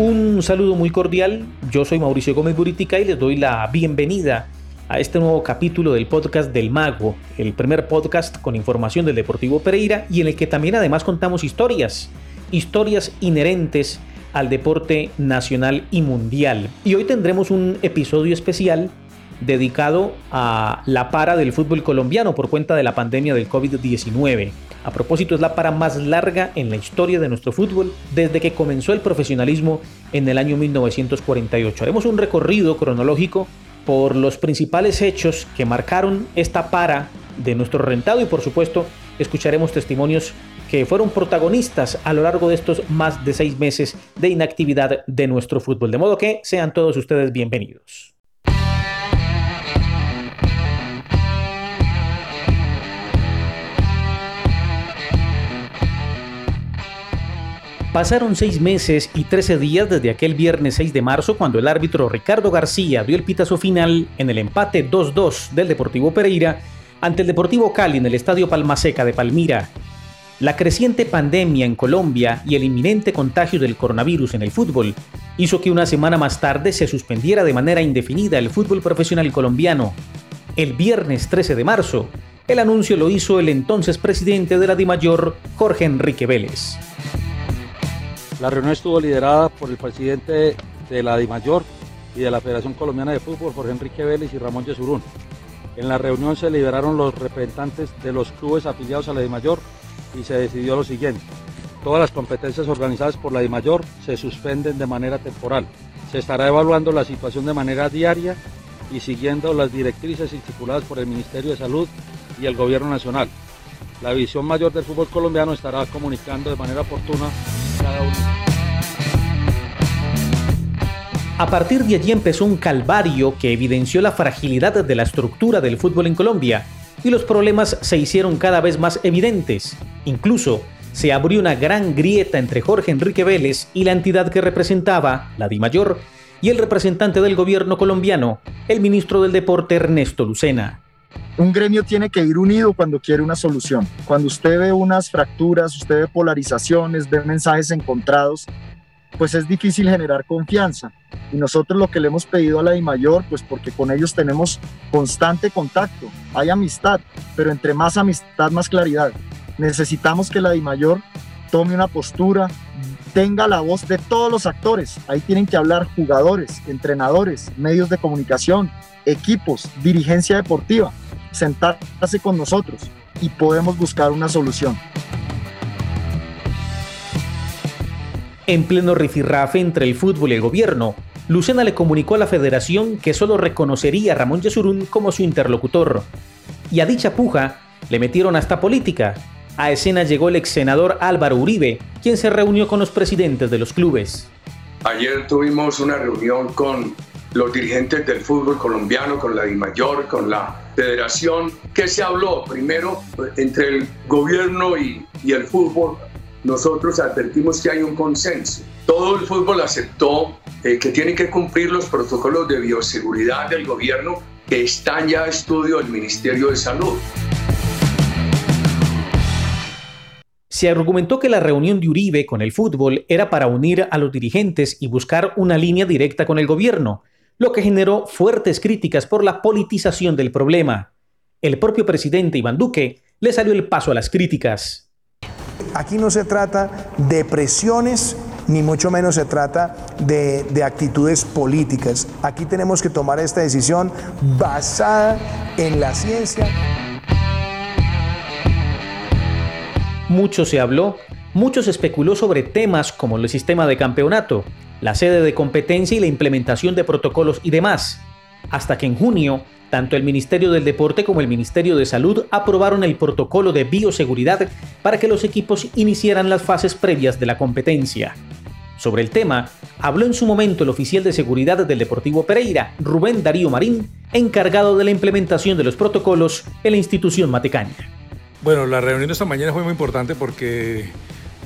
Un saludo muy cordial, yo soy Mauricio Gómez Buritica y les doy la bienvenida a este nuevo capítulo del podcast del Mago, el primer podcast con información del Deportivo Pereira y en el que también además contamos historias, historias inherentes al deporte nacional y mundial. Y hoy tendremos un episodio especial dedicado a la para del fútbol colombiano por cuenta de la pandemia del COVID-19. A propósito, es la para más larga en la historia de nuestro fútbol desde que comenzó el profesionalismo en el año 1948. Haremos un recorrido cronológico por los principales hechos que marcaron esta para de nuestro rentado y por supuesto escucharemos testimonios que fueron protagonistas a lo largo de estos más de seis meses de inactividad de nuestro fútbol. De modo que sean todos ustedes bienvenidos. Pasaron seis meses y 13 días desde aquel viernes 6 de marzo cuando el árbitro Ricardo García dio el pitazo final en el empate 2-2 del Deportivo Pereira ante el Deportivo Cali en el Estadio Palmaseca de Palmira. La creciente pandemia en Colombia y el inminente contagio del coronavirus en el fútbol hizo que una semana más tarde se suspendiera de manera indefinida el fútbol profesional colombiano. El viernes 13 de marzo, el anuncio lo hizo el entonces presidente de la DIMAYOR, Jorge Enrique Vélez. La reunión estuvo liderada por el presidente de la DIMAYOR y de la Federación Colombiana de Fútbol, Jorge Enrique Vélez y Ramón Yesurún. En la reunión se liberaron los representantes de los clubes afiliados a la DIMAYOR y se decidió lo siguiente. Todas las competencias organizadas por la DIMAYOR se suspenden de manera temporal. Se estará evaluando la situación de manera diaria y siguiendo las directrices estipuladas por el Ministerio de Salud y el Gobierno Nacional. La visión mayor del fútbol colombiano estará comunicando de manera oportuna a partir de allí empezó un calvario que evidenció la fragilidad de la estructura del fútbol en Colombia y los problemas se hicieron cada vez más evidentes. Incluso se abrió una gran grieta entre Jorge Enrique Vélez y la entidad que representaba, la DIMAYOR, y el representante del gobierno colombiano, el ministro del Deporte Ernesto Lucena. Un gremio tiene que ir unido cuando quiere una solución. Cuando usted ve unas fracturas, usted ve polarizaciones, ve mensajes encontrados, pues es difícil generar confianza. Y nosotros lo que le hemos pedido a la DIMAYOR, pues porque con ellos tenemos constante contacto, hay amistad, pero entre más amistad, más claridad. Necesitamos que la DIMAYOR tome una postura, tenga la voz de todos los actores. Ahí tienen que hablar jugadores, entrenadores, medios de comunicación, equipos, dirigencia deportiva sentarse con nosotros y podemos buscar una solución. En pleno rifirrafe entre el fútbol y el gobierno, Lucena le comunicó a la federación que solo reconocería a Ramón Yesurún como su interlocutor. Y a dicha puja le metieron hasta política. A escena llegó el ex senador Álvaro Uribe, quien se reunió con los presidentes de los clubes. Ayer tuvimos una reunión con los dirigentes del fútbol colombiano, con la DIMAYOR, con la federación, que se habló primero entre el gobierno y, y el fútbol. Nosotros advertimos que hay un consenso. Todo el fútbol aceptó eh, que tiene que cumplir los protocolos de bioseguridad del gobierno que están ya a estudio del Ministerio de Salud. Se argumentó que la reunión de Uribe con el fútbol era para unir a los dirigentes y buscar una línea directa con el gobierno, lo que generó fuertes críticas por la politización del problema. El propio presidente Iván Duque le salió el paso a las críticas. Aquí no se trata de presiones, ni mucho menos se trata de, de, actitudes políticas. Aquí tenemos que tomar esta decisión basada en la ciencia. Mucho se habló, mucho se especuló sobre temas como el sistema de campeonato, la sede de competencia y la implementación de protocolos y demás, hasta que en junio, tanto el Ministerio del Deporte como el Ministerio de Salud aprobaron el protocolo de bioseguridad para que los equipos iniciaran las fases previas de la competencia. Sobre el tema, habló en su momento el oficial de seguridad del Deportivo Pereira, Rubén Darío Marín, encargado de la implementación de los protocolos en la institución matecaña. Bueno, la reunión de esta mañana fue muy importante porque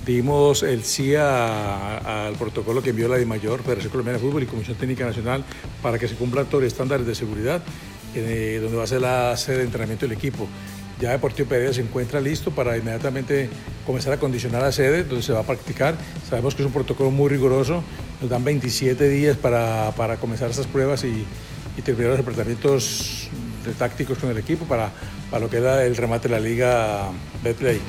dimos el sí al protocolo que envió la DIMAYOR, Federación Colombiana de Fútbol y Comisión Técnica Nacional para que se cumplan todos los estándares de seguridad, eh, donde va a ser la sede de entrenamiento del equipo. ya Deportivo Pereira se encuentra listo para inmediatamente comenzar a condicionar la sede donde se va a practicar. Sabemos que es un protocolo muy riguroso, nos dan 27 días para, para comenzar estas pruebas y, y terminar los departamentos de tácticos con el equipo para, para lo que era el remate de la liga Betplay.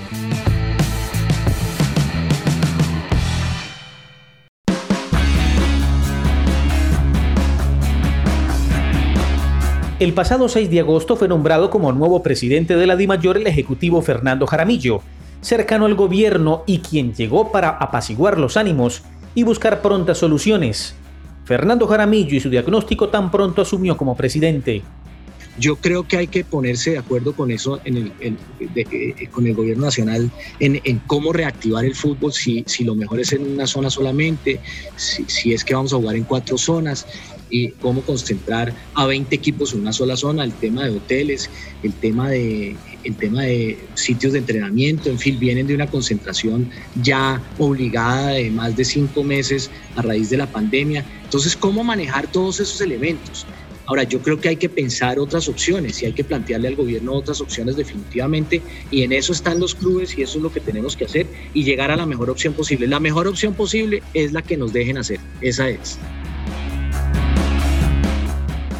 El pasado 6 de agosto fue nombrado como nuevo presidente de la DIMAYOR el ejecutivo Fernando Jaramillo, cercano al gobierno y quien llegó para apaciguar los ánimos y buscar prontas soluciones. Fernando Jaramillo y su diagnóstico tan pronto asumió como presidente. Yo creo que hay que ponerse de acuerdo con eso el, eh, con el gobierno nacional en, en, cómo reactivar el fútbol, si, si, lo mejor es en una zona solamente, si, si, es que vamos a jugar en cuatro zonas y cómo concentrar a 20 equipos en una sola zona, el tema de hoteles, el tema de, el tema de sitios de entrenamiento, en fin, vienen de una concentración ya obligada de más de cinco meses a raíz de la pandemia. Entonces, ¿cómo manejar todos esos elementos? Ahora, yo creo que hay que pensar otras opciones y hay que plantearle al gobierno otras opciones definitivamente y en eso están los clubes y eso es lo que tenemos que hacer y llegar a la mejor opción posible. La mejor opción posible es la que nos dejen hacer, esa es.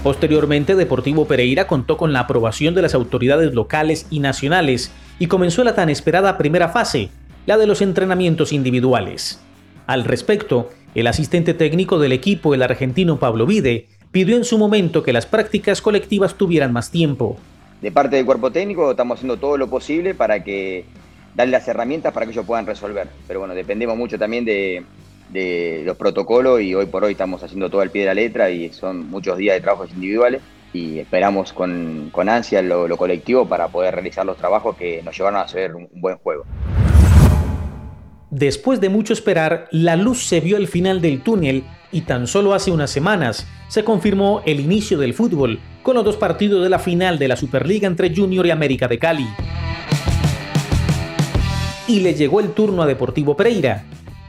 Posteriormente, Deportivo Pereira contó con la aprobación de las autoridades locales y nacionales y comenzó la tan esperada primera fase, la de los entrenamientos individuales. Al respecto, el asistente técnico del equipo, el argentino Pablo Vide, pidió en su momento que las prácticas colectivas tuvieran más tiempo. De parte del cuerpo técnico estamos haciendo todo lo posible para que darle las herramientas para que ellos puedan resolver. Pero bueno, dependemos mucho también de, de los protocolos y hoy por hoy estamos haciendo todo al pie de la letra y son muchos días de trabajos individuales y esperamos con, con ansia lo, colectivo para poder realizar los trabajos que nos llevaron a hacer un, un buen juego. Después de mucho esperar, la luz se vio al final del túnel y tan solo hace unas semanas se confirmó el inicio del fútbol con los dos partidos de la final de la Superliga entre Junior y América de Cali. Y le llegó el turno a Deportivo Pereira,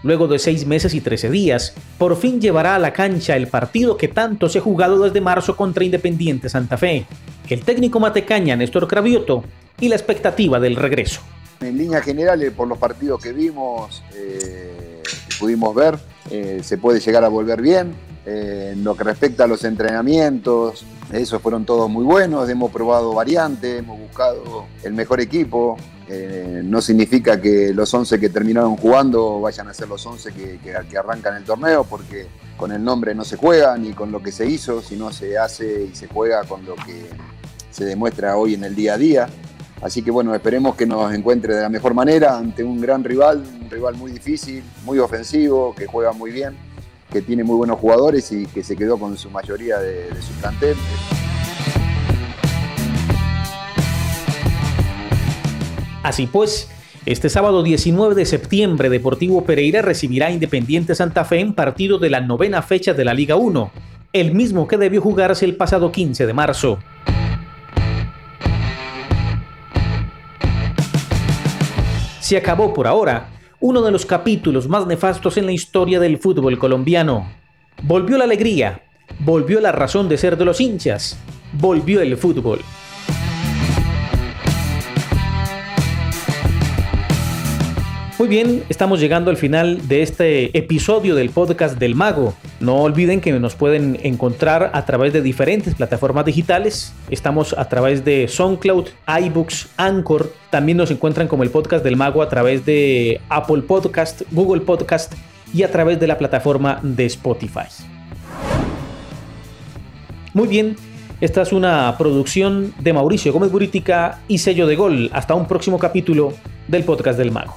Luego de seis meses y 13 días, por fin llevará a la cancha el partido que tanto se ha jugado desde marzo contra Independiente Santa Fe, el técnico matecaña Néstor Cravioto y la expectativa del regreso. En líneas generales, por los partidos que vimos, eh, pudimos ver, eh, se puede llegar a volver bien. Eh, en lo que respecta a los entrenamientos, esos fueron todos muy buenos, hemos probado variantes, hemos buscado el mejor equipo, eh, no significa que los 11 que terminaron jugando vayan a ser los 11 que, que, que, arrancan el torneo, porque con el nombre no se juega ni con lo que se hizo, sino se hace y se juega con lo que se demuestra hoy en el día a día. Así que bueno, esperemos que nos encuentre de la mejor manera ante un gran rival, un rival muy difícil, muy ofensivo, que juega muy bien, que tiene muy buenos jugadores y que se quedó con su mayoría de, de su plantel. Así pues, este sábado 19 de septiembre Deportivo Pereira recibirá a Independiente Santa Fe en partido de la novena fecha de la Liga 1, el mismo que debió jugarse el pasado 15 de marzo. Se acabó por ahora uno de los capítulos más nefastos en la historia del fútbol colombiano. Volvió la alegría, volvió la razón de ser de los hinchas, volvió el fútbol. Muy bien, estamos llegando al final de este episodio del podcast del Mago. No olviden que nos pueden encontrar a través de diferentes plataformas digitales. Estamos a través de SoundCloud, iBooks, Anchor. También nos encuentran como el podcast del Mago a través de Apple Podcast, Google Podcast y a través de la plataforma de Spotify. Muy bien, esta es una producción de Mauricio Gómez Burítica y sello de gol. Hasta un próximo capítulo del podcast del Mago.